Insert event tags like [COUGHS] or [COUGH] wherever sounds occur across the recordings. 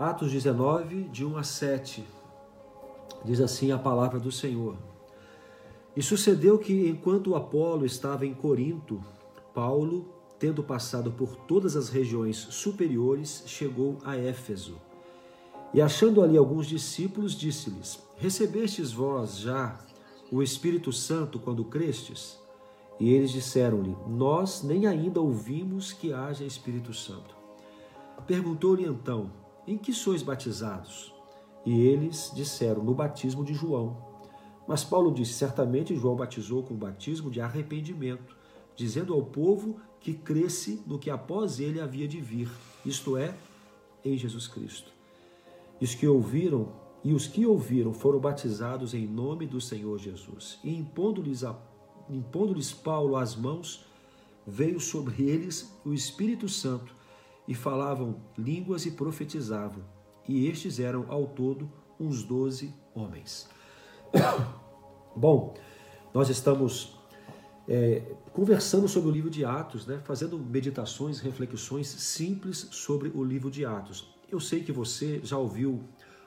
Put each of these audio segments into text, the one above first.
Atos 19, de 1 a 7. Diz assim a palavra do Senhor. E sucedeu que, enquanto Apolo estava em Corinto, Paulo, tendo passado por todas as regiões superiores, chegou a Éfeso. E achando ali alguns discípulos, disse-lhes: Recebestes vós já o Espírito Santo quando crestes? E eles disseram-lhe: Nós nem ainda ouvimos que haja Espírito Santo. Perguntou-lhe então: Em que sois batizados? E eles disseram: No batismo de João. Mas Paulo disse: Certamente João batizou com o batismo de arrependimento, dizendo ao povo que cresce no que após ele havia de vir, isto é, em Jesus Cristo. E os que ouviram, e os que ouviram foram batizados em nome do Senhor Jesus. E impondo-lhes impondo Paulo as mãos, veio sobre eles o Espírito Santo, e falavam línguas e profetizavam. E estes eram ao todo uns doze homens. [COUGHS] Bom, nós estamos é, conversando sobre o livro de Atos, né, fazendo meditações, reflexões simples sobre o livro de Atos. Eu sei que você já ouviu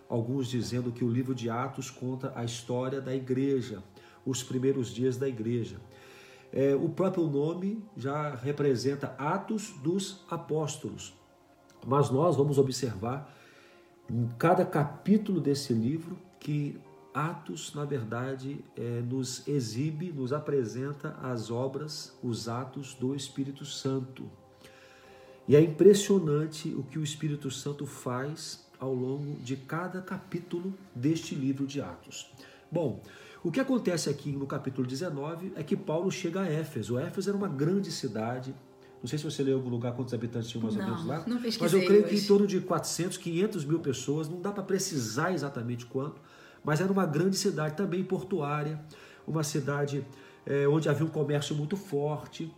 alguns dizendo que o livro de Atos conta a história da igreja, os primeiros dias da igreja. É, o próprio nome já representa Atos dos Apóstolos. Mas nós vamos observar em cada capítulo desse livro que Atos, na verdade, é, nos exibe, nos apresenta as obras, os atos do Espírito Santo. E é impressionante o que o Espírito Santo faz ao longo de cada capítulo deste livro de Atos. Bom, o que acontece aqui no capítulo 19 é que Paulo chega a Éfeso. Éfeso era uma grande cidade. Não sei se você leu algum lugar quantos habitantes tinham mais não, ou menos lá. Não mas eu creio hoje. que em torno de 400, 500 mil pessoas. Não dá para precisar exatamente quanto. Mas era uma grande cidade, também portuária. Uma cidade é, onde havia um comércio muito forte.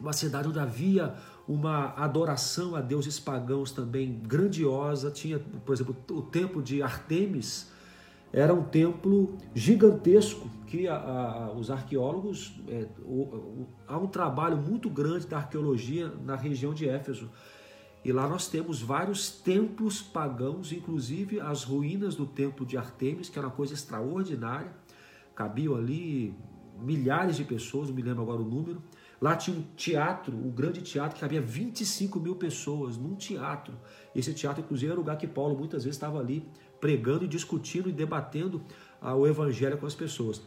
Uma cidade onde havia uma adoração a deuses pagãos também grandiosa. Tinha, por exemplo, o templo de Artemis era um templo gigantesco que a, a, os arqueólogos é, o, o, há um trabalho muito grande da arqueologia na região de Éfeso e lá nós temos vários templos pagãos, inclusive as ruínas do templo de Artemis, que era uma coisa extraordinária. Cabiam ali milhares de pessoas, não me lembro agora o número. Lá tinha um teatro, um grande teatro, que cabia 25 mil pessoas num teatro. Esse teatro, inclusive, era o lugar que Paulo muitas vezes estava ali pregando e discutindo e debatendo ah, o evangelho com as pessoas.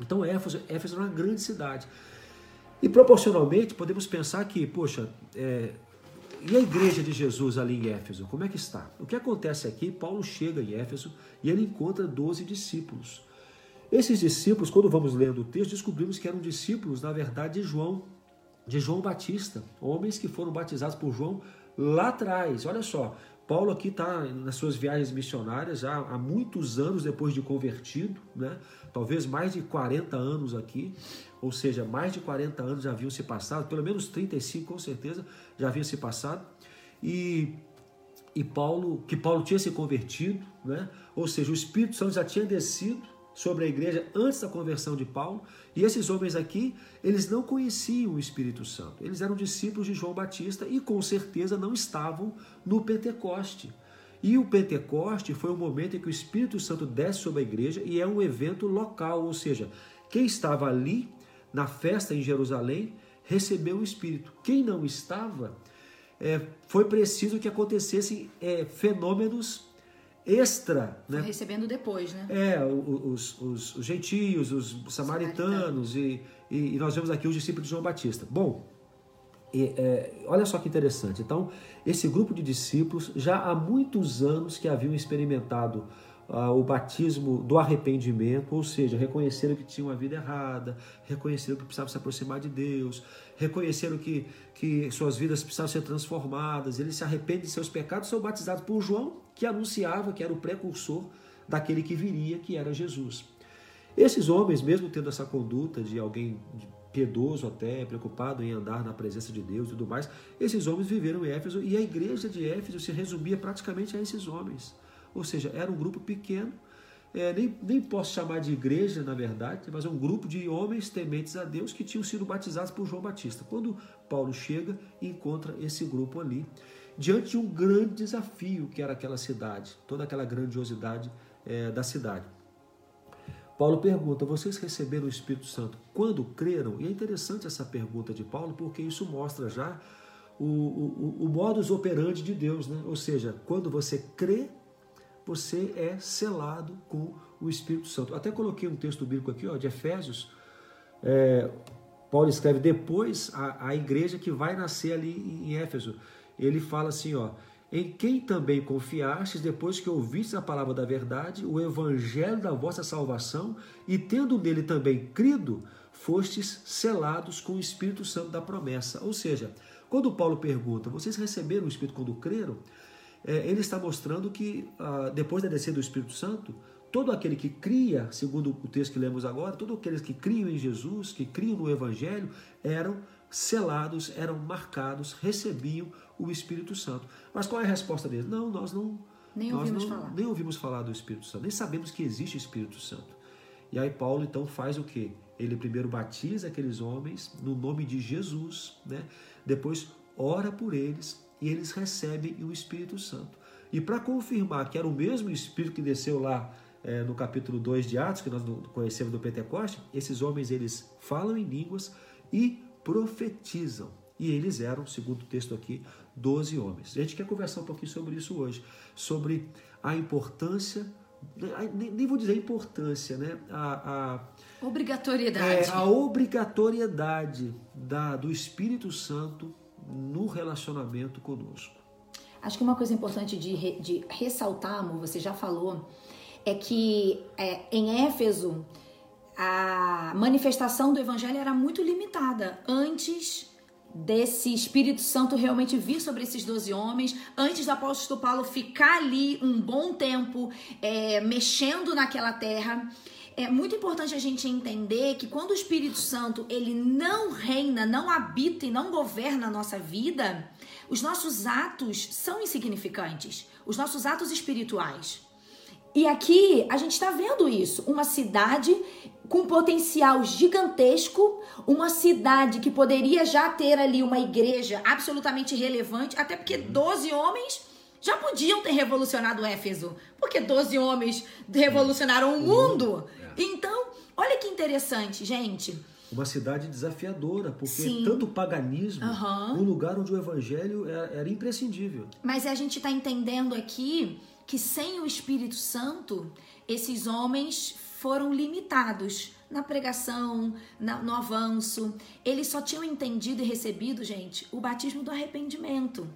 Então, Éfeso, Éfeso era uma grande cidade. E proporcionalmente, podemos pensar que, poxa, é, e a igreja de Jesus ali em Éfeso, como é que está? O que acontece aqui, Paulo chega em Éfeso e ele encontra 12 discípulos. Esses discípulos, quando vamos lendo o texto, descobrimos que eram discípulos, na verdade, de João, de João Batista, homens que foram batizados por João lá atrás. Olha só, Paulo aqui está nas suas viagens missionárias já há muitos anos depois de convertido, né? talvez mais de 40 anos aqui, ou seja, mais de 40 anos já haviam se passado, pelo menos 35 com certeza já haviam se passado, e, e Paulo, que Paulo tinha se convertido, né? ou seja, o Espírito Santo já tinha descido sobre a igreja antes da conversão de Paulo. E esses homens aqui, eles não conheciam o Espírito Santo. Eles eram discípulos de João Batista e com certeza não estavam no Pentecoste. E o Pentecoste foi o momento em que o Espírito Santo desce sobre a igreja e é um evento local, ou seja, quem estava ali na festa em Jerusalém recebeu o Espírito. Quem não estava, é, foi preciso que acontecessem é, fenômenos extra. Né? recebendo depois, né? É, os, os, os gentios, os samaritanos, e, e, e, nós vemos aqui os discípulos de João Batista. Bom, e, é, olha só que interessante. Então, esse grupo de discípulos já há muitos anos que haviam experimentado ah, o batismo do arrependimento, ou seja, reconheceram que tinham uma vida errada, reconheceram que precisavam se aproximar de Deus, reconheceram que, que suas vidas precisavam ser transformadas, eles se arrependem de seus pecados, são batizados por João, que anunciava que era o precursor daquele que viria, que era Jesus. Esses homens, mesmo tendo essa conduta de alguém piedoso até, preocupado em andar na presença de Deus e tudo mais, esses homens viveram em Éfeso e a igreja de Éfeso se resumia praticamente a esses homens. Ou seja, era um grupo pequeno, é, nem, nem posso chamar de igreja, na verdade, mas é um grupo de homens tementes a Deus que tinham sido batizados por João Batista. Quando Paulo chega, encontra esse grupo ali. diante de um grande desafio que era aquela cidade, toda aquela grandiosidade é, da cidade. Paulo pergunta: vocês receberam o Espírito Santo quando creram? E é interessante essa pergunta de Paulo, porque isso mostra já o, o, o modus operandi de Deus, né? Ou seja, quando você crê, você é selado com o Espírito Santo. Até coloquei um texto bíblico aqui, ó, de Efésios. É, Paulo escreve depois a, a igreja que vai nascer ali em Éfeso. Ele fala assim, ó, em quem também confiastes depois que ouvistes a palavra da verdade, o evangelho da vossa salvação, e tendo nele também crido, fostes selados com o Espírito Santo da promessa. Ou seja, quando Paulo pergunta, vocês receberam o Espírito quando creram? É, ele está mostrando que ah, depois da descida do Espírito Santo, todo aquele que cria, segundo o texto que lemos agora, todos aqueles que criam em Jesus, que criam no Evangelho, eram selados, eram marcados, recebiam o Espírito Santo. Mas qual é a resposta deles? Não, nós não. Nem nós ouvimos não, falar. Nem ouvimos falar do Espírito Santo, nem sabemos que existe Espírito Santo. E aí Paulo então faz o quê? Ele primeiro batiza aqueles homens no nome de Jesus, né? Depois ora por eles e eles recebem o Espírito Santo. E para confirmar que era o mesmo Espírito que desceu lá é, no capítulo 2 de Atos, que nós conhecemos do Pentecoste, esses homens eles falam em línguas e profetizam. E eles eram, segundo o texto aqui, 12 homens. A gente quer conversar um pouquinho sobre isso hoje, sobre a importância, nem vou dizer importância, né? A, a obrigatoriedade. É, a obrigatoriedade da, do Espírito Santo no relacionamento conosco. Acho que uma coisa importante de, de ressaltar, amor, você já falou, é que é, em Éfeso a manifestação do evangelho era muito limitada antes desse Espírito Santo realmente vir sobre esses doze homens, antes do apóstolo Paulo ficar ali um bom tempo é, mexendo naquela terra. É muito importante a gente entender que quando o Espírito Santo ele não reina, não habita e não governa a nossa vida, os nossos atos são insignificantes, os nossos atos espirituais. E aqui a gente está vendo isso, uma cidade com potencial gigantesco, uma cidade que poderia já ter ali uma igreja absolutamente relevante, até porque 12 homens já podiam ter revolucionado Éfeso, porque 12 homens revolucionaram o mundo. É. Então, olha que interessante, gente. Uma cidade desafiadora, porque Sim. tanto o paganismo, uhum. um lugar onde o evangelho era, era imprescindível. Mas a gente está entendendo aqui que sem o Espírito Santo, esses homens foram limitados na pregação, na, no avanço. Eles só tinham entendido e recebido, gente, o batismo do arrependimento.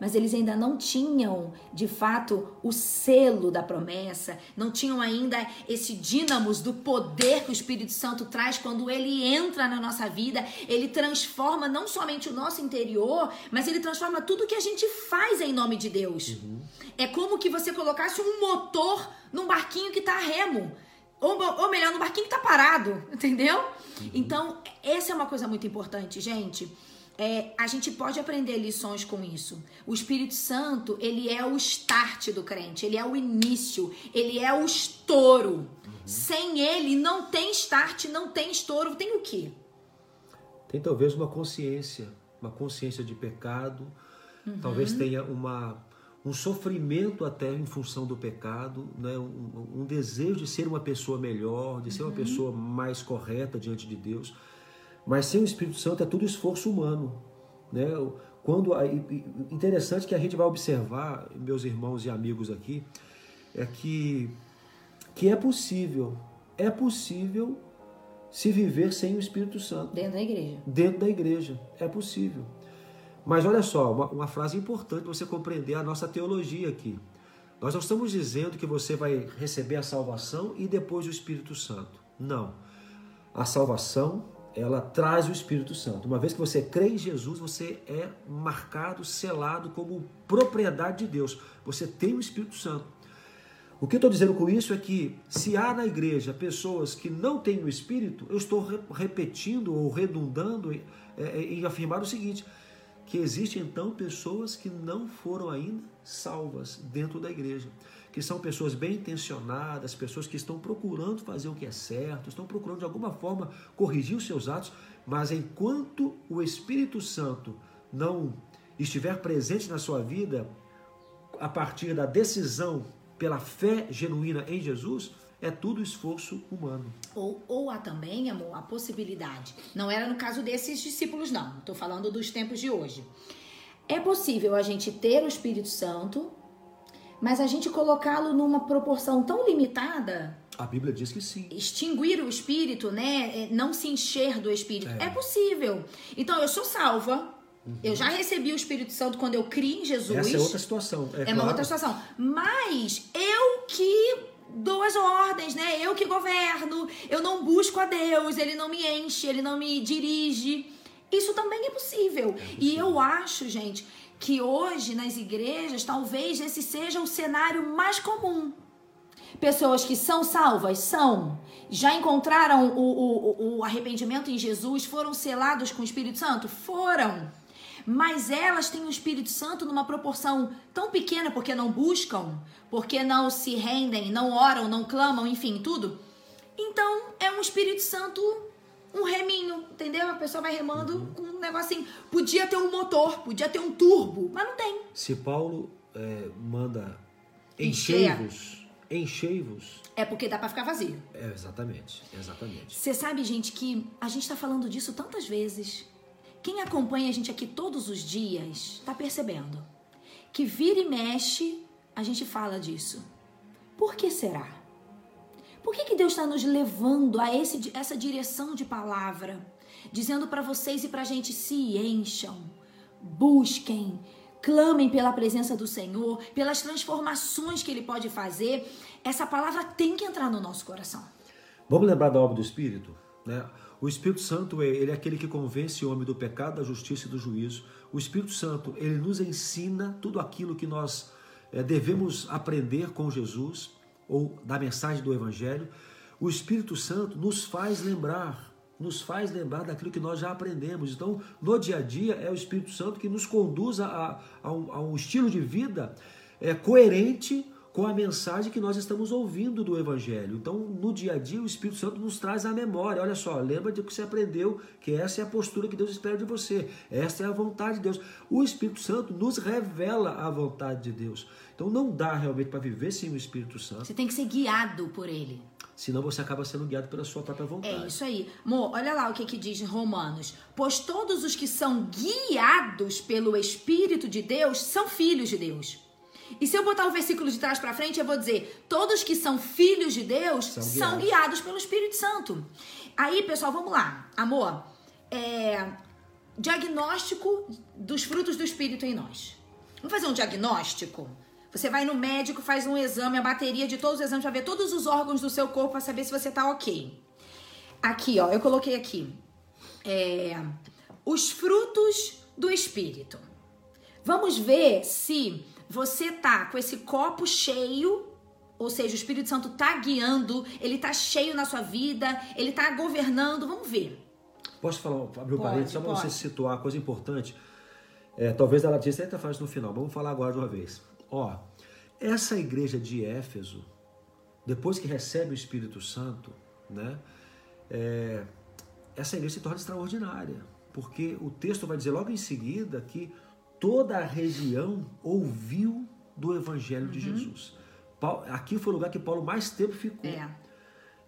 Mas eles ainda não tinham, de fato, o selo da promessa, não tinham ainda esse dínamos do poder que o Espírito Santo traz quando ele entra na nossa vida. Ele transforma não somente o nosso interior, mas ele transforma tudo que a gente faz em nome de Deus. Uhum. É como que você colocasse um motor num barquinho que está a remo. Ou, ou melhor, no barquinho que tá parado, [LAUGHS] entendeu? Uhum. Então, essa é uma coisa muito importante, gente. É, a gente pode aprender lições com isso. O Espírito Santo, ele é o start do crente, ele é o início, ele é o estouro. Uhum. Sem ele, não tem start, não tem estouro, tem o quê? Tem talvez uma consciência, uma consciência de pecado, uhum. talvez tenha uma um sofrimento até em função do pecado, né? um, um desejo de ser uma pessoa melhor, de ser uma uhum. pessoa mais correta diante de Deus. Mas sem o Espírito Santo é tudo esforço humano. Né? Quando, interessante que a gente vai observar, meus irmãos e amigos aqui, é que, que é possível, é possível se viver sem o Espírito Santo. Dentro da igreja. Dentro da igreja, é possível. Mas olha só, uma, uma frase importante para você compreender a nossa teologia aqui. Nós não estamos dizendo que você vai receber a salvação e depois o Espírito Santo. Não. A salvação, ela traz o Espírito Santo. Uma vez que você crê em Jesus, você é marcado, selado como propriedade de Deus. Você tem o Espírito Santo. O que eu estou dizendo com isso é que se há na igreja pessoas que não têm o Espírito, eu estou repetindo ou redundando em, em afirmar o seguinte: que existem então pessoas que não foram ainda salvas dentro da igreja, que são pessoas bem intencionadas, pessoas que estão procurando fazer o que é certo, estão procurando de alguma forma corrigir os seus atos, mas enquanto o Espírito Santo não estiver presente na sua vida a partir da decisão pela fé genuína em Jesus, é tudo esforço humano. Ou, ou há também, amor, a possibilidade. Não era no caso desses discípulos, não. Estou falando dos tempos de hoje. É possível a gente ter o Espírito Santo, mas a gente colocá-lo numa proporção tão limitada. A Bíblia diz que sim. Extinguir o Espírito, né? É, não se encher do Espírito. É, é possível. Então, eu sou salva. Uhum. Eu já recebi o Espírito Santo quando eu criei em Jesus. Essa é outra situação. É, é claro. uma outra situação. Mas eu que dou as ordens, né? Eu que governo, eu não busco a Deus, ele não me enche, ele não me dirige. Isso também é possível. É. E eu acho, gente, que hoje nas igrejas talvez esse seja o cenário mais comum. Pessoas que são salvas, são. Já encontraram o, o, o arrependimento em Jesus, foram selados com o Espírito Santo? Foram mas elas têm o Espírito Santo numa proporção tão pequena porque não buscam, porque não se rendem, não oram, não clamam, enfim, tudo. Então é um Espírito Santo, um reminho, entendeu? A pessoa vai remando uhum. com um negocinho. Podia ter um motor, podia ter um turbo, mas não tem. Se Paulo é, manda enchei-vos, enchei-vos. É porque dá para ficar vazio. É, exatamente, exatamente. Você sabe, gente, que a gente está falando disso tantas vezes. Quem acompanha a gente aqui todos os dias está percebendo que vira e mexe a gente fala disso. Por que será? Por que, que Deus está nos levando a esse, essa direção de palavra? Dizendo para vocês e para a gente: se encham, busquem, clamem pela presença do Senhor, pelas transformações que Ele pode fazer. Essa palavra tem que entrar no nosso coração. Vamos lembrar da obra do Espírito? Né? O Espírito Santo, ele é aquele que convence o homem do pecado, da justiça e do juízo. O Espírito Santo, ele nos ensina tudo aquilo que nós é, devemos aprender com Jesus, ou da mensagem do Evangelho. O Espírito Santo nos faz lembrar, nos faz lembrar daquilo que nós já aprendemos. Então, no dia a dia, é o Espírito Santo que nos conduz a, a, um, a um estilo de vida é, coerente com a mensagem que nós estamos ouvindo do Evangelho. Então, no dia a dia, o Espírito Santo nos traz a memória. Olha só, lembra de que você aprendeu, que essa é a postura que Deus espera de você. Essa é a vontade de Deus. O Espírito Santo nos revela a vontade de Deus. Então, não dá realmente para viver sem o Espírito Santo. Você tem que ser guiado por ele. Senão você acaba sendo guiado pela sua própria vontade. É isso aí. Mo, olha lá o que, que diz em Romanos. Pois todos os que são guiados pelo Espírito de Deus são filhos de Deus. E se eu botar o versículo de trás para frente, eu vou dizer: todos que são filhos de Deus são guiados, são guiados pelo Espírito Santo. Aí, pessoal, vamos lá. Amor, é, diagnóstico dos frutos do Espírito em nós. Vamos fazer um diagnóstico? Você vai no médico, faz um exame, a bateria de todos os exames para ver todos os órgãos do seu corpo para saber se você tá ok. Aqui, ó, eu coloquei aqui. É, os frutos do Espírito. Vamos ver se você tá com esse copo cheio, ou seja, o Espírito Santo tá guiando, ele tá cheio na sua vida, ele tá governando, vamos ver. Posso falar, abrir um parênteses, só para você situar uma coisa importante. É, talvez ela disse, até faz no final, vamos falar agora de uma vez. Ó, essa igreja de Éfeso, depois que recebe o Espírito Santo, né, é, essa igreja se torna extraordinária, porque o texto vai dizer logo em seguida que toda a região ouviu do Evangelho uhum. de Jesus. Aqui foi o lugar que Paulo mais tempo ficou. É.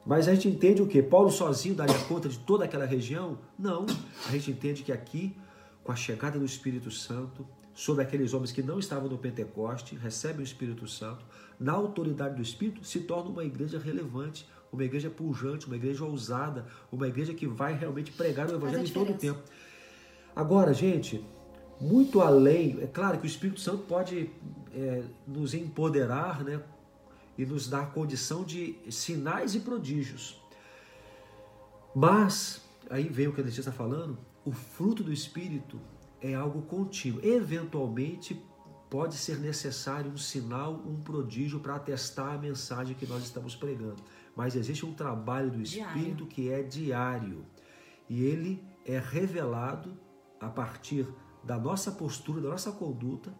Mas a gente entende o que? Paulo sozinho daria conta de toda aquela região? Não. A gente entende que aqui, com a chegada do Espírito Santo, sobre aqueles homens que não estavam no Pentecoste, recebem o Espírito Santo, na autoridade do Espírito, se torna uma igreja relevante, uma igreja pujante, uma igreja ousada, uma igreja que vai realmente pregar o Evangelho em todo o tempo. Agora, gente, muito além. É claro que o Espírito Santo pode é, nos empoderar né, e nos dar condição de sinais e prodígios. Mas, aí vem o que a Letícia está falando, o fruto do Espírito é algo contínuo. Eventualmente, pode ser necessário um sinal, um prodígio para atestar a mensagem que nós estamos pregando. Mas existe um trabalho do Espírito diário. que é diário. E ele é revelado a partir da nossa postura, da nossa conduta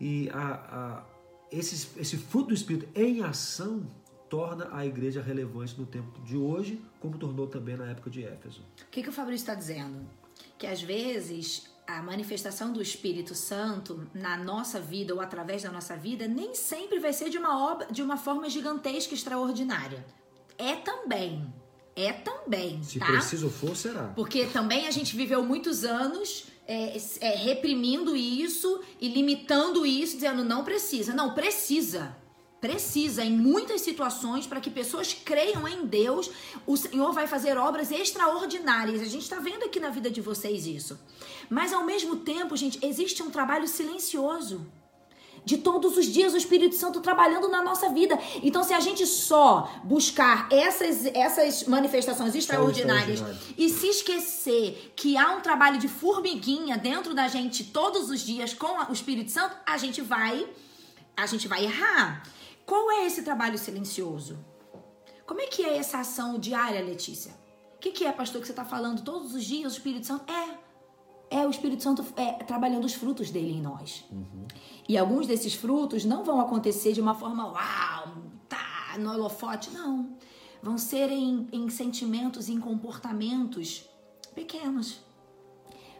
e a, a, esse, esse fruto do Espírito em ação torna a igreja relevante no tempo de hoje, como tornou também na época de Éfeso. O que, que o Fabrício está dizendo? Que às vezes a manifestação do Espírito Santo na nossa vida ou através da nossa vida nem sempre vai ser de uma obra, de uma forma gigantesca, extraordinária. É também. É também. Se tá? preciso for, será. Porque também a gente viveu muitos anos é, é, reprimindo isso e limitando isso, dizendo não precisa. Não, precisa. Precisa em muitas situações para que pessoas creiam em Deus. O Senhor vai fazer obras extraordinárias. A gente está vendo aqui na vida de vocês isso. Mas ao mesmo tempo, gente, existe um trabalho silencioso de todos os dias o Espírito Santo trabalhando na nossa vida. Então, se a gente só buscar essas, essas manifestações extraordinárias e se esquecer que há um trabalho de formiguinha dentro da gente todos os dias com o Espírito Santo, a gente vai a gente vai errar. Qual é esse trabalho silencioso? Como é que é essa ação diária, Letícia? O que, que é, pastor, que você está falando todos os dias, o Espírito Santo? É é o Espírito Santo é, trabalhando os frutos dele em nós. Uhum. E alguns desses frutos não vão acontecer de uma forma uau, tá, no holofote, não. Vão ser em, em sentimentos e em comportamentos pequenos.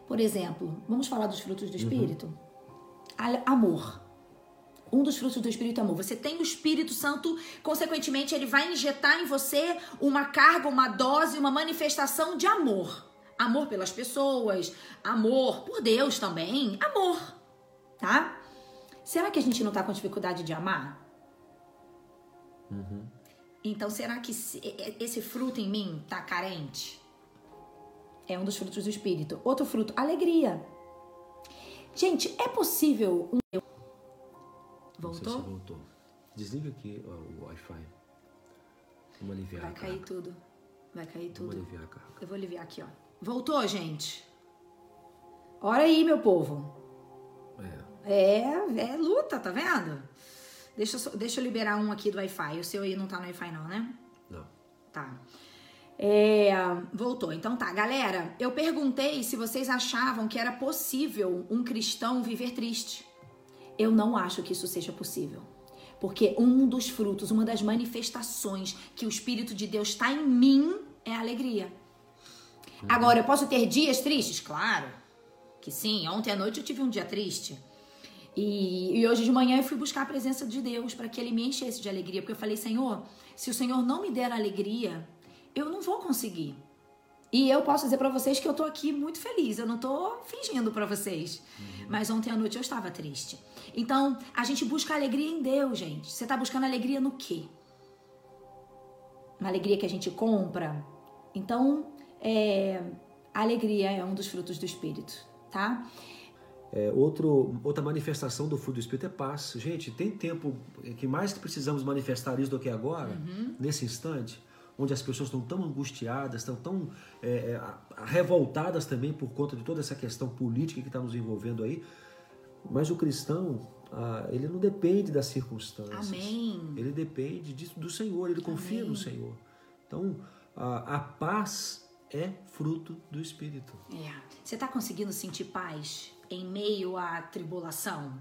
Por exemplo, vamos falar dos frutos do uhum. Espírito? Uhum. Amor. Um dos frutos do Espírito é amor. Você tem o Espírito Santo, consequentemente, ele vai injetar em você uma carga, uma dose, uma manifestação de amor amor pelas pessoas, amor por Deus também, amor, tá? Será que a gente não tá com dificuldade de amar? Uhum. Então, será que esse fruto em mim tá carente? É um dos frutos do Espírito. Outro fruto, alegria. Gente, é possível um. Voltou? Se voltou. Desliga aqui o Wi-Fi. Vamos aliviar Vai cair tudo. Vai cair tudo. Eu vou aliviar aqui, ó. Voltou, gente? Ora aí, meu povo. É. É, é luta, tá vendo? Deixa, eu, deixa eu liberar um aqui do Wi-Fi. O seu aí não tá no Wi-Fi, não, né? Não. Tá. É, voltou. Então tá, galera. Eu perguntei se vocês achavam que era possível um cristão viver triste. Eu não acho que isso seja possível. Porque um dos frutos, uma das manifestações que o Espírito de Deus está em mim é a alegria. Agora, eu posso ter dias tristes? Claro que sim. Ontem à noite eu tive um dia triste. E, e hoje de manhã eu fui buscar a presença de Deus para que Ele me enchesse de alegria. Porque eu falei, Senhor, se o Senhor não me der alegria, eu não vou conseguir. E eu posso dizer para vocês que eu tô aqui muito feliz. Eu não tô fingindo para vocês. Uhum. Mas ontem à noite eu estava triste. Então, a gente busca alegria em Deus, gente. Você tá buscando alegria no quê? Uma alegria que a gente compra? Então, é, a alegria é um dos frutos do Espírito, tá? É, outro, outra manifestação do fruto do Espírito é paz. Gente, tem tempo que mais que precisamos manifestar isso do que agora, uhum. nesse instante, onde as pessoas estão tão angustiadas, estão tão é, é, revoltadas também por conta de toda essa questão política que está nos envolvendo aí. Mas o cristão, ah, ele não depende das circunstâncias. Amém. Ele depende disso, do Senhor, ele confia Amém. no Senhor. Então, a, a paz é fruto do Espírito. É. Você está conseguindo sentir paz em meio à tribulação?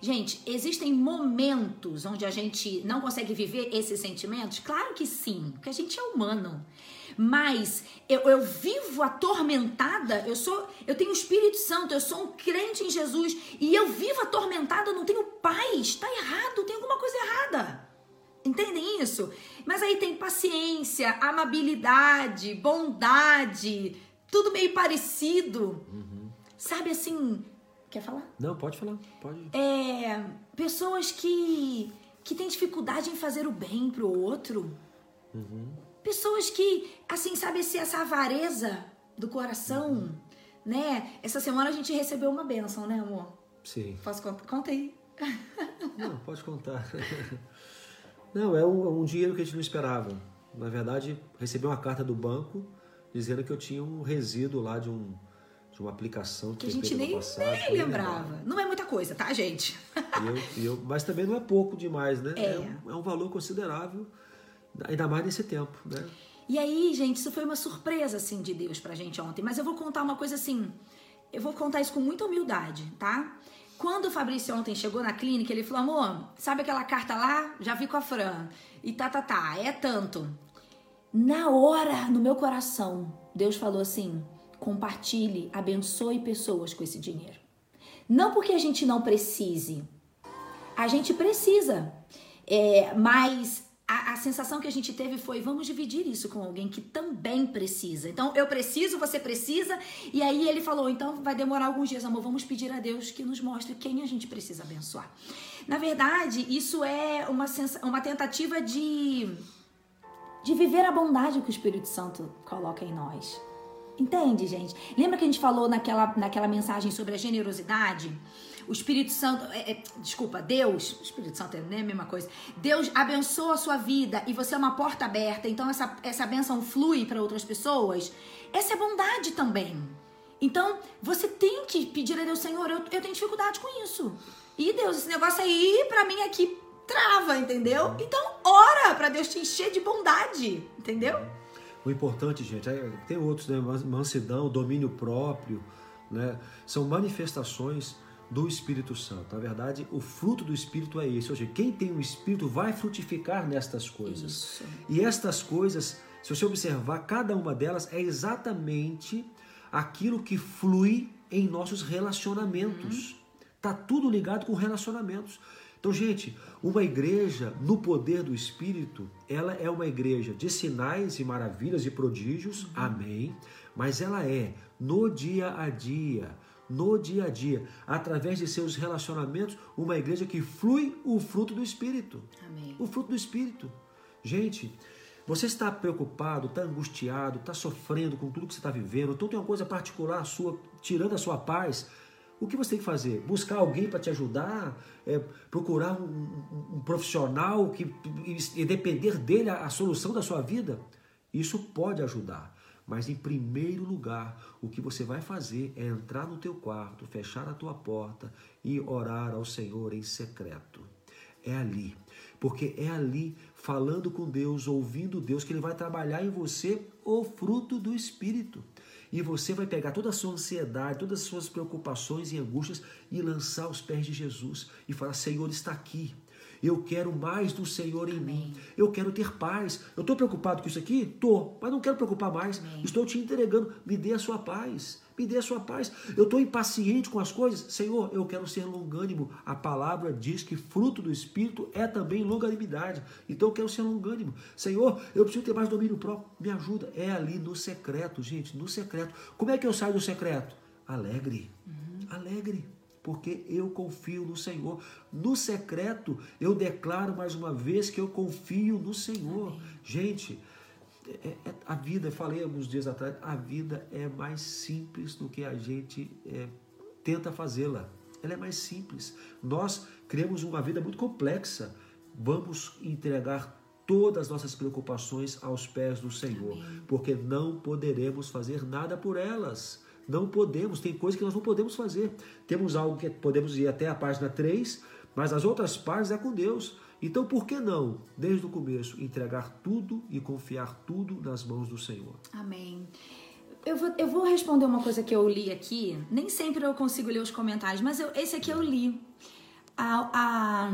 Gente, existem momentos onde a gente não consegue viver esses sentimentos? Claro que sim, porque a gente é humano. Mas eu, eu vivo atormentada, eu sou, eu tenho o Espírito Santo, eu sou um crente em Jesus e eu vivo atormentada, eu não tenho paz. Está errado, tem alguma coisa errada. Entendem isso? Mas aí tem paciência, amabilidade, bondade, tudo meio parecido. Uhum. Sabe assim. Quer falar? Não, pode falar. Pode. É. Pessoas que. que têm dificuldade em fazer o bem pro outro. Uhum. Pessoas que, assim, sabe, essa avareza do coração, uhum. né? Essa semana a gente recebeu uma benção, né, amor? Sim. Posso contar? Conta aí. Não, pode contar. [LAUGHS] Não, é um, um dinheiro que a gente não esperava. Na verdade, recebi uma carta do banco dizendo que eu tinha um resíduo lá de um de uma aplicação que, que a gente nem, passado, nem lembrava. Não é muita coisa, tá, gente? E eu, e eu, mas também não é pouco demais, né? É. É, um, é um valor considerável, ainda mais nesse tempo, né? E aí, gente, isso foi uma surpresa, assim, de Deus pra gente ontem. Mas eu vou contar uma coisa assim, eu vou contar isso com muita humildade, tá? Quando o Fabrício ontem chegou na clínica, ele falou: amor, sabe aquela carta lá? Já vi com a Fran. E tá, tá, tá, é tanto. Na hora, no meu coração, Deus falou assim: compartilhe, abençoe pessoas com esse dinheiro. Não porque a gente não precise, a gente precisa, é, mas a, a, sensação que a gente teve foi: vamos dividir isso com alguém que também precisa. Então, eu preciso, você precisa. E aí ele falou: então vai demorar alguns dias, amor. Vamos pedir a Deus que nos mostre quem a gente precisa abençoar. Na verdade, isso é uma, uma tentativa de, de viver a bondade que o Espírito Santo coloca em nós. Entende, gente? Lembra que a gente falou naquela, naquela mensagem sobre a generosidade? O Espírito Santo, é, é, desculpa, Deus, o Espírito Santo é né, a mesma coisa. Deus abençoa a sua vida e você é uma porta aberta, então essa, essa bênção flui para outras pessoas. Essa é bondade também. Então, você tem que pedir a Deus, Senhor, eu, eu tenho dificuldade com isso. E Deus, esse negócio aí, para mim aqui, trava, entendeu? Então, ora para Deus te encher de bondade, entendeu? O importante, gente, é, tem outros, né? Mansidão, domínio próprio, né? São manifestações do Espírito Santo. Na verdade, o fruto do Espírito é esse. Ou seja, quem tem o Espírito vai frutificar nestas coisas. Isso. E estas coisas, se você observar, cada uma delas é exatamente aquilo que flui em nossos relacionamentos. Uhum. Tá tudo ligado com relacionamentos. Então, gente, uma igreja no poder do Espírito, ela é uma igreja de sinais e maravilhas e prodígios, uhum. amém. Mas ela é no dia a dia, no dia a dia, através de seus relacionamentos, uma igreja que flui o fruto do Espírito. Amém. O fruto do Espírito. Gente, você está preocupado, está angustiado, está sofrendo com tudo que você está vivendo, então tem uma coisa particular sua, tirando a sua paz. O que você tem que fazer? Buscar alguém para te ajudar? É, procurar um, um, um, profissional que, e depender dele a, a solução da sua vida? Isso pode ajudar. Mas em primeiro lugar, o que você vai fazer é entrar no teu quarto, fechar a tua porta e orar ao Senhor em secreto. É ali. Porque é ali, falando com Deus, ouvindo Deus, que Ele vai trabalhar em você o fruto do Espírito. E você vai pegar toda a sua ansiedade, todas as suas preocupações e angústias e lançar aos pés de Jesus e falar: Senhor, está aqui. Eu quero mais do Senhor em Amém. mim. Eu quero ter paz. Eu estou preocupado com isso aqui? Estou, mas não quero preocupar mais. Amém. Estou te entregando. Me dê a sua paz. Me dê a sua paz. Eu estou impaciente com as coisas. Senhor, eu quero ser longânimo. A palavra diz que fruto do Espírito é também longanimidade. Então eu quero ser longânimo. Senhor, eu preciso ter mais domínio próprio. Me ajuda. É ali no secreto, gente, no secreto. Como é que eu saio do secreto? Alegre. Uhum. Alegre porque eu confio no Senhor. No secreto, eu declaro mais uma vez que eu confio no Senhor. Amém. Gente, é, é, a vida, falei alguns dias atrás, a vida é mais simples do que a gente é, tenta fazê-la. Ela é mais simples. Nós criamos uma vida muito complexa. Vamos entregar todas as nossas preocupações aos pés do Senhor, Amém. porque não poderemos fazer nada por elas. Não podemos, tem coisas que nós não podemos fazer. Temos algo que podemos ir até a página 3, mas as outras páginas é com Deus. Então, por que não, desde o começo, entregar tudo e confiar tudo nas mãos do Senhor? Amém. Eu vou, eu vou responder uma coisa que eu li aqui. Nem sempre eu consigo ler os comentários, mas eu, esse aqui eu li. A, a,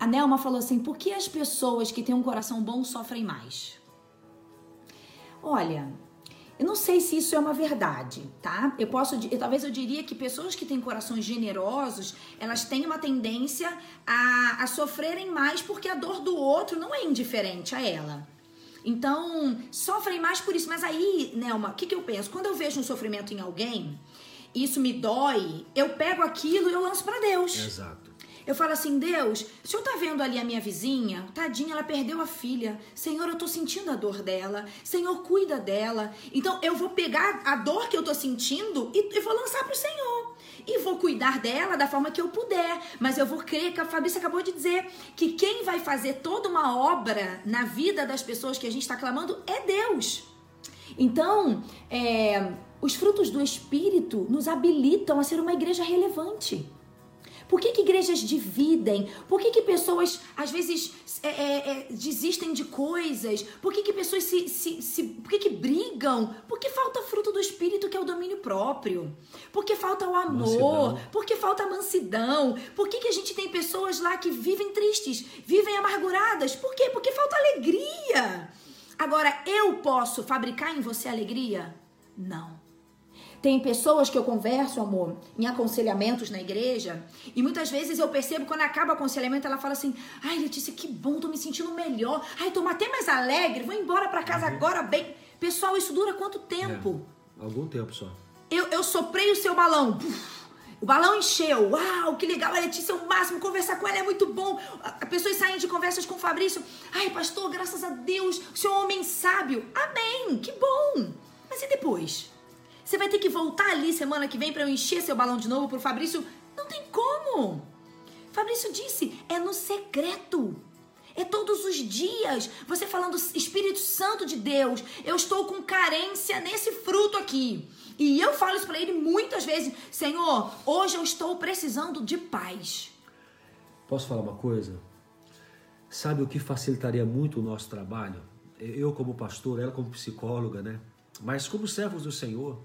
a Nelma falou assim: por que as pessoas que têm um coração bom sofrem mais? Olha, eu não sei se isso é uma verdade, tá? Eu posso, eu, talvez eu diria que pessoas que têm corações generosos, elas têm uma tendência a, a sofrerem mais porque a dor do outro não é indiferente a ela. Então, sofrem mais por isso. Mas aí, Nelma, o que, que eu penso? Quando eu vejo um sofrimento em alguém, isso me dói, eu pego aquilo e eu lanço para Deus. Exato. Eu falo assim, Deus, o Senhor tá vendo ali a minha vizinha? Tadinha, ela perdeu a filha. Senhor, eu tô sentindo a dor dela. Senhor, cuida dela. Então eu vou pegar a dor que eu tô sentindo e, e vou lançar pro Senhor. E vou cuidar dela da forma que eu puder. Mas eu vou crer que a Fabrícia acabou de dizer que quem vai fazer toda uma obra na vida das pessoas que a gente está clamando é Deus. Então, é, os frutos do Espírito nos habilitam a ser uma igreja relevante. Por que, que igrejas dividem? Por que, que pessoas às vezes é, é, é, desistem de coisas? Por que, que pessoas se, se, se. Por que, que brigam? Porque falta fruto do Espírito, que é o domínio próprio. Porque falta o amor. Mansidão. Porque falta a mansidão. Por que, que a gente tem pessoas lá que vivem tristes, vivem amarguradas? Por quê? Porque falta alegria. Agora, eu posso fabricar em você alegria? Não. Tem pessoas que eu converso, amor, em aconselhamentos na igreja, e muitas vezes eu percebo quando acaba o aconselhamento, ela fala assim: "Ai, Letícia, que bom, tô me sentindo melhor. Ai, tô até mais alegre, vou embora para casa uhum. agora bem". Pessoal, isso dura quanto tempo? É, algum tempo só. Eu, eu soprei o seu balão. O balão encheu. Uau, que legal. A Letícia é o máximo. Conversar com ela é muito bom. As pessoas saem de conversas com o Fabrício. Ai, pastor, graças a Deus, o senhor é um homem sábio. Amém. Que bom. Mas e depois? Você vai ter que voltar ali semana que vem para eu encher seu balão de novo pro Fabrício? Não tem como. Fabrício disse, é no secreto. É todos os dias você falando Espírito Santo de Deus, eu estou com carência nesse fruto aqui. E eu falo isso para ele muitas vezes, Senhor, hoje eu estou precisando de paz. Posso falar uma coisa? Sabe o que facilitaria muito o nosso trabalho? Eu como pastor, ela como psicóloga, né? Mas como servos do Senhor,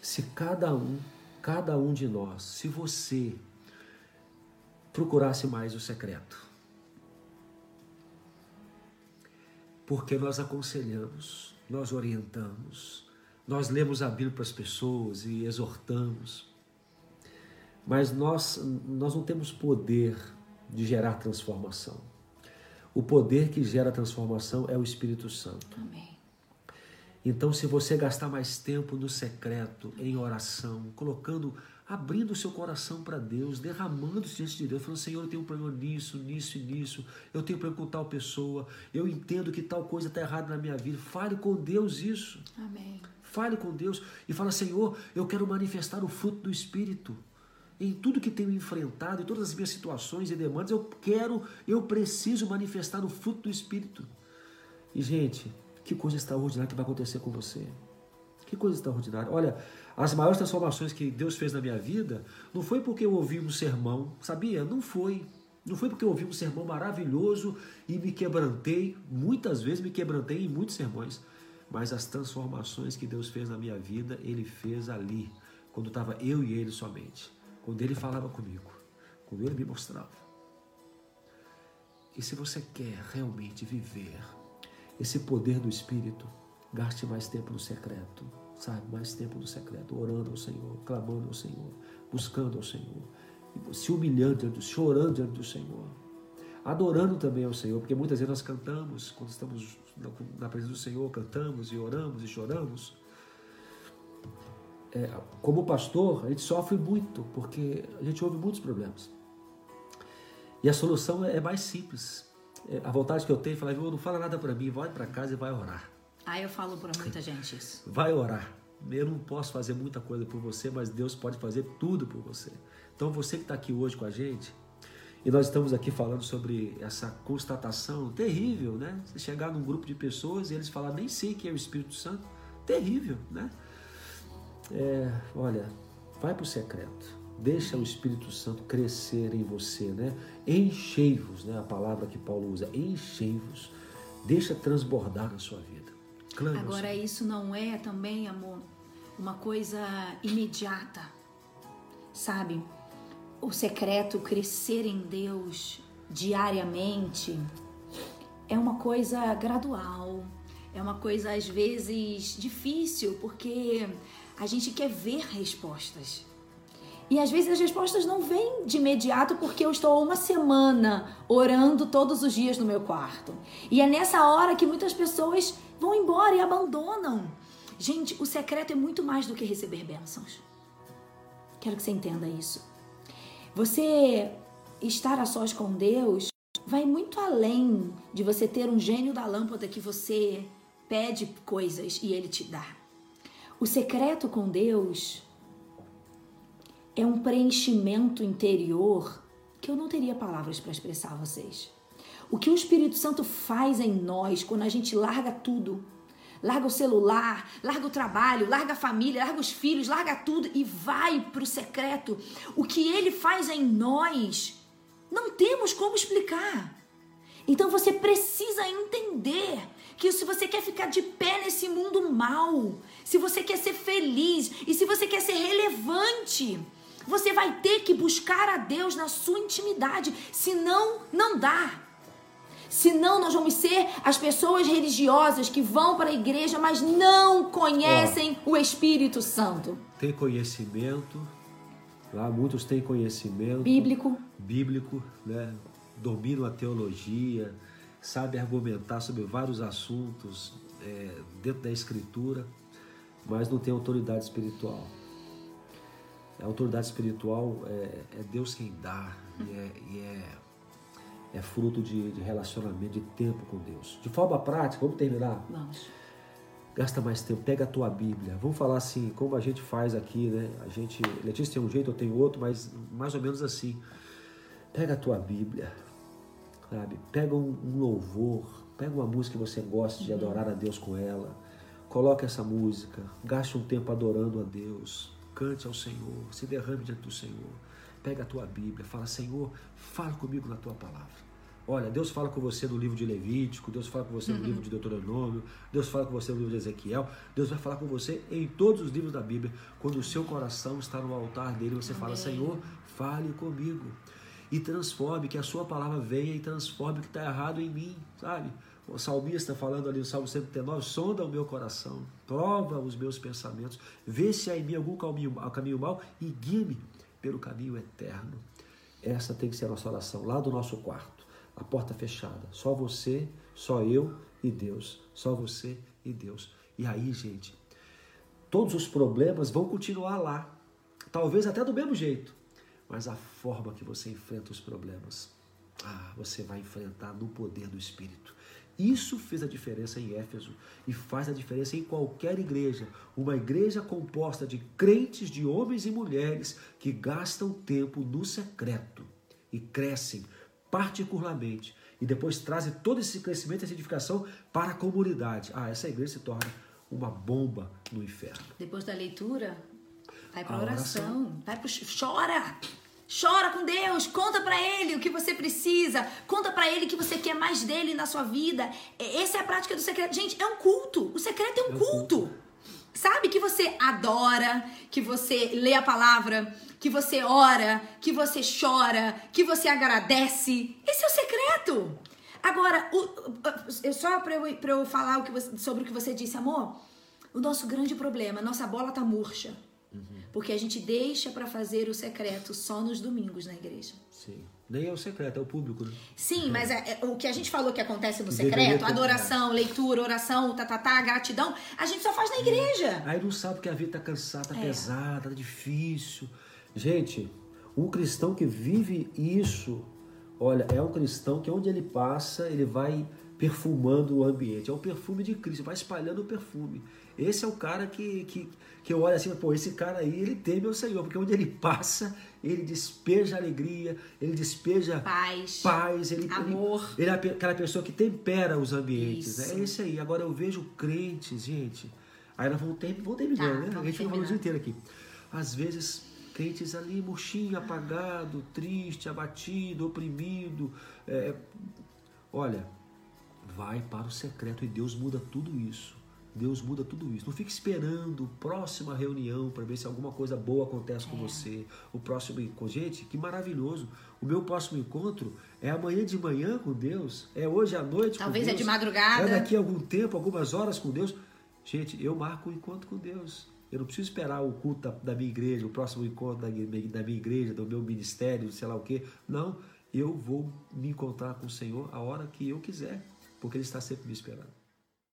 se cada um, cada um de nós, se você procurasse mais o secreto, porque nós aconselhamos, nós orientamos, nós lemos a Bíblia para as pessoas e exortamos, mas nós, nós não temos poder de gerar transformação. O poder que gera transformação é o Espírito Santo. Amém. Então, se você gastar mais tempo no secreto, em oração, colocando abrindo o seu coração para Deus, derramando-se diante de Deus, falando: Senhor, eu tenho um problema nisso, nisso e nisso, eu tenho problema com tal pessoa, eu entendo que tal coisa está errada na minha vida. Fale com Deus isso. Amém. Fale com Deus e fala: Senhor, eu quero manifestar o fruto do Espírito. Em tudo que tenho enfrentado, em todas as minhas situações e demandas, eu quero, eu preciso manifestar o fruto do Espírito. E, gente, que coisa extraordinária que vai acontecer com você. Que coisa extraordinária. Olha, as maiores transformações que Deus fez na minha vida não foi porque eu ouvi um sermão, sabia? Não foi. Não foi porque eu ouvi um sermão maravilhoso e me quebrantei, muitas vezes me quebrantei em muitos sermões, mas as transformações que Deus fez na minha vida, Ele fez ali, quando estava eu e Ele somente, quando Ele falava comigo, quando Ele me mostrava. E se você quer realmente viver esse poder do Espírito, gaste mais tempo no secreto sabe, mais tempo no secreto, orando ao Senhor, clamando ao Senhor, buscando ao Senhor, se humilhando, chorando diante do Senhor, adorando também ao Senhor, porque muitas vezes nós cantamos, quando estamos na presença do Senhor, cantamos e oramos e choramos. É, como pastor, a gente sofre muito, porque a gente ouve muitos problemas. E a solução é mais simples. É, a vontade que eu tenho é falar, não fala nada para mim, vai para casa e vai orar. Ah, eu falo para muita gente isso. Vai orar. Eu não posso fazer muita coisa por você, mas Deus pode fazer tudo por você. Então você que está aqui hoje com a gente, e nós estamos aqui falando sobre essa constatação terrível, né? Você chegar num grupo de pessoas e eles falar nem sei que é o Espírito Santo, terrível, né? É, olha, vai para o secreto. Deixa o Espírito Santo crescer em você, né? Enchei-vos, né? A palavra que Paulo usa, enchei-vos. Deixa transbordar na sua vida. Claro, Agora, isso não é também, amor, uma coisa imediata, sabe? O secreto crescer em Deus diariamente é uma coisa gradual, é uma coisa às vezes difícil, porque a gente quer ver respostas. E às vezes as respostas não vêm de imediato porque eu estou uma semana orando todos os dias no meu quarto. E é nessa hora que muitas pessoas vão embora e abandonam. Gente, o secreto é muito mais do que receber bênçãos. Quero que você entenda isso. Você estar a sós com Deus vai muito além de você ter um gênio da lâmpada que você pede coisas e ele te dá. O secreto com Deus é um preenchimento interior que eu não teria palavras para expressar a vocês. O que o Espírito Santo faz em nós quando a gente larga tudo, larga o celular, larga o trabalho, larga a família, larga os filhos, larga tudo e vai para o secreto. O que ele faz em nós, não temos como explicar. Então você precisa entender que se você quer ficar de pé nesse mundo mal, se você quer ser feliz e se você quer ser relevante, você vai ter que buscar a Deus na sua intimidade, senão não dá. Senão nós vamos ser as pessoas religiosas que vão para a igreja, mas não conhecem o Espírito Santo. Tem conhecimento, lá muitos têm conhecimento Bíblico. bíblico, né? dominam a teologia, sabem argumentar sobre vários assuntos é, dentro da escritura, mas não tem autoridade espiritual. A autoridade espiritual é, é Deus quem dá e é, e é, é fruto de, de relacionamento, de tempo com Deus. De forma prática, vamos terminar? Vamos. Gasta mais tempo, pega a tua Bíblia. Vamos falar assim, como a gente faz aqui, né? A gente, Letícia tem um jeito, eu tenho outro, mas mais ou menos assim. Pega a tua Bíblia, sabe? Pega um, um louvor, pega uma música que você gosta de adorar a Deus com ela. Coloca essa música, gaste um tempo adorando a Deus, cante ao Senhor, se derrame diante do Senhor. Pega a tua Bíblia, fala, Senhor, fala comigo na tua palavra. Olha, Deus fala com você no livro de Levítico, Deus fala com você no livro de Deuteronômio, Deus fala com você no livro de Ezequiel, Deus vai falar com você em todos os livros da Bíblia. Quando o seu coração está no altar dele, você fala, Senhor, fale comigo. E transforme, que a sua palavra venha e transforme o que está errado em mim, sabe? O salmista falando ali no Salmo 139, sonda o meu coração, prova os meus pensamentos, vê se há em mim algum caminho, caminho mau e guie-me pelo caminho eterno. Essa tem que ser a nossa oração, lá do nosso quarto, a porta fechada. Só você, só eu e Deus. Só você e Deus. E aí, gente, todos os problemas vão continuar lá. Talvez até do mesmo jeito. Mas a forma que você enfrenta os problemas, ah, você vai enfrentar no poder do Espírito. Isso fez a diferença em Éfeso e faz a diferença em qualquer igreja. Uma igreja composta de crentes, de homens e mulheres que gastam tempo no secreto e crescem particularmente e depois trazem todo esse crescimento e essa edificação para a comunidade. Ah, essa igreja se torna uma bomba no inferno. Depois da leitura, vai para A oração. oração. Vai pro chora. Chora com Deus, conta pra ele o que você precisa, conta pra ele que você quer mais dele na sua vida. Essa é a prática do secreto. Gente, é um culto. O secreto é um É um culto. Sabe que você adora, que você lê a palavra, que você ora, que você chora, que você agradece. Esse é o secreto. Agora, o, só pra eu, pra eu falar o que você- sobre o que você disse, amor, o nosso grande problema, nossa bola tá murcha. Porque a gente deixa pra fazer o secreto só nos domingos na igreja. Sim. Nem é o secreto, é o público, né? Sim, mas é- é- o que a gente falou que acontece no secreto, adoração, leitura, oração, tá, tá, tá, gratidão, a gente só faz na igreja. Aí não sabe que a vida tá cansada, tá É. pesada, tá difícil. Gente, um cristão que vive isso, olha, é um cristão que onde ele passa, ele vai perfumando o ambiente. É o perfume de Cristo, vai espalhando o perfume. Esse é o cara que, que, que eu olho assim, pô, esse cara aí, ele teme o Senhor, porque onde ele passa, ele despeja alegria, ele despeja Paz. paz, ele, Amor. Ele, ele é aquela pessoa que tempera os ambientes. Isso. É esse aí. Agora eu vejo crentes, gente. Aí nós vamos, ter, vamos terminando, Tá, né? A gente falando o dia inteiro aqui. Às vezes, crentes ali, murchinho, apagado, triste, abatido, oprimido. é, Olha, vai para o secreto e Deus muda tudo isso. Deus muda tudo isso. Não fique esperando próxima reunião para ver se alguma coisa boa acontece com você. O próximo encontro. Gente, que maravilhoso. O meu próximo encontro é amanhã de manhã com Deus. É hoje à noite Talvez com é Deus. de madrugada. É daqui a algum tempo, algumas horas com Deus. Gente, eu marco o encontro com Deus. Eu não preciso esperar o culto da, minha igreja, o próximo encontro da, minha- da minha igreja, do meu ministério, sei lá o quê. Não, eu vou me encontrar com o Senhor a hora que eu quiser, porque Ele está sempre me esperando.